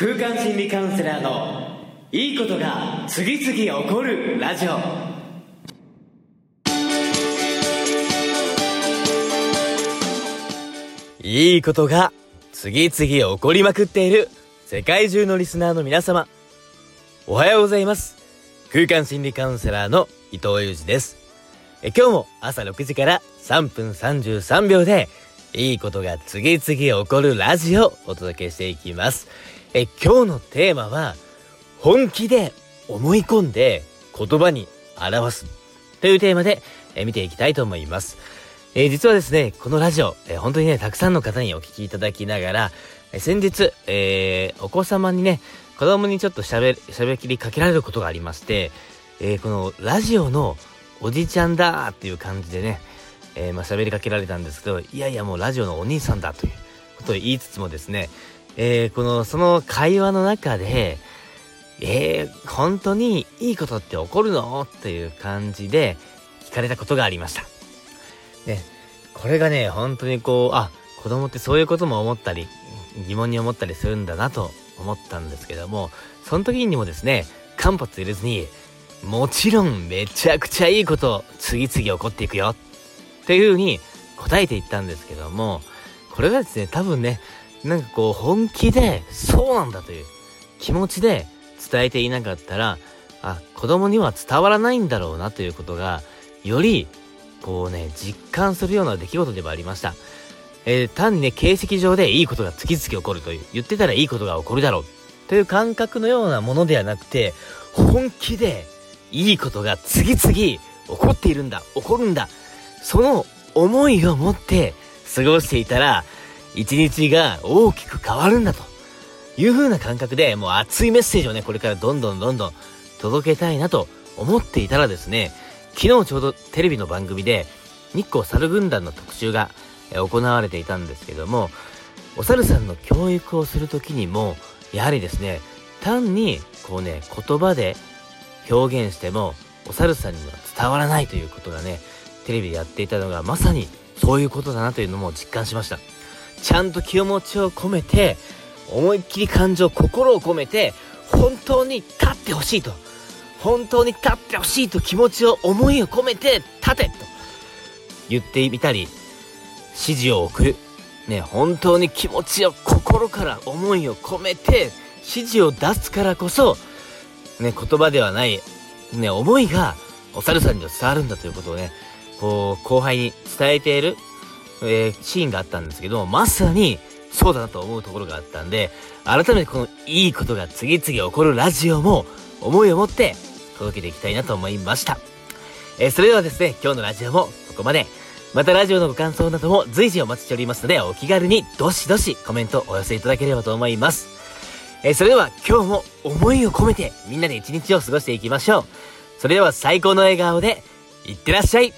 空間心理カウンセラーのいいことが次々起こるラジオ。いいことが次々起こりまくっている世界中のリスナーの皆様。おはようございます。空間心理カウンセラーの伊藤裕二です。え今日も朝6時から3分33秒でいいことが次々起こるラジオをお届けしていきます。え今日のテーマは本気で思い込んで言葉に表すというテーマでえ見ていきたいと思います。え、実はですね、このラジオ、えー、本当にね、たくさんの方にお聞きいただきながら、え先日、えー、お子様にね、子供にちょっと喋、喋りかけられることがありまして、えこのラジオのおじちゃんだっていう感じでね、えー、まあ喋りかけられたんですけど、いやいやもうラジオのお兄さんだということを言いつつもですね、えー、この、その会話の中で、えー、本当にいいことって起こるの？っていう感じで聞かれたことがありました。ね、これがね、本当にこう、あ、子供ってそういうことも思ったり、疑問に思ったりするんだなと思ったんですけども、その時にもですね、間髪入れずに、もちろんめちゃくちゃいいこと次々起こっていくよっていう風に答えていったんですけども、これがですね、多分ね、なんかこう本気でそうなんだという気持ちで伝えていなかったら、あ、子供には伝わらないんだろうなということが、よりこうね、実感するような出来事でもありました。えー、単にね、形跡上でいいことが次々起こるという、言ってたらいいことが起こるだろうという感覚のようなものではなくて、本気でいいことが次々起こっているんだ、起こるんだ。その思いを持って過ごしていたら、一日が大きく変わるんだという風な感覚で、もう熱いメッセージをね、これからどんどんどんどん届けたいなと思っていたらですね、昨日ちょうどテレビの番組で、日光猿軍団の特集が行われていたんですけども、お猿さんの教育をする時にも、やはりですね、単にこうね、言葉で表現しても、お猿さんには伝わらないということがね、テレビでやっていたのがまさにそういうことだなというのも実感しました。ちゃんと気持ちを込めて、思いっきり感情、心を込めて、本当に立ってほしいと。本当に立ってほしいと気持ちを、思いを込めて、立てと言ってみたり、指示を送る。ね、本当に気持ちを心から思いを込めて、指示を出すからこそ、ね、言葉ではない、ね、思いが、お猿さんには伝わるんだということをね、こう、後輩に伝えている、えー、シーンがあったんですけど、まさに、そうだなと思うところがあったんで、改めてこのいいことが次々起こるラジオも、思いを持って届けていきたいなと思いました。えー、それではですね、今日のラジオもここまで。またラジオのご感想なども随時お待ちしておりますので、お気軽にどしどしコメントお寄せいただければと思います。えー、それでは今日も思いを込めてみんなで一日を過ごしていきましょう。それでは最高の笑顔で、いってらっしゃい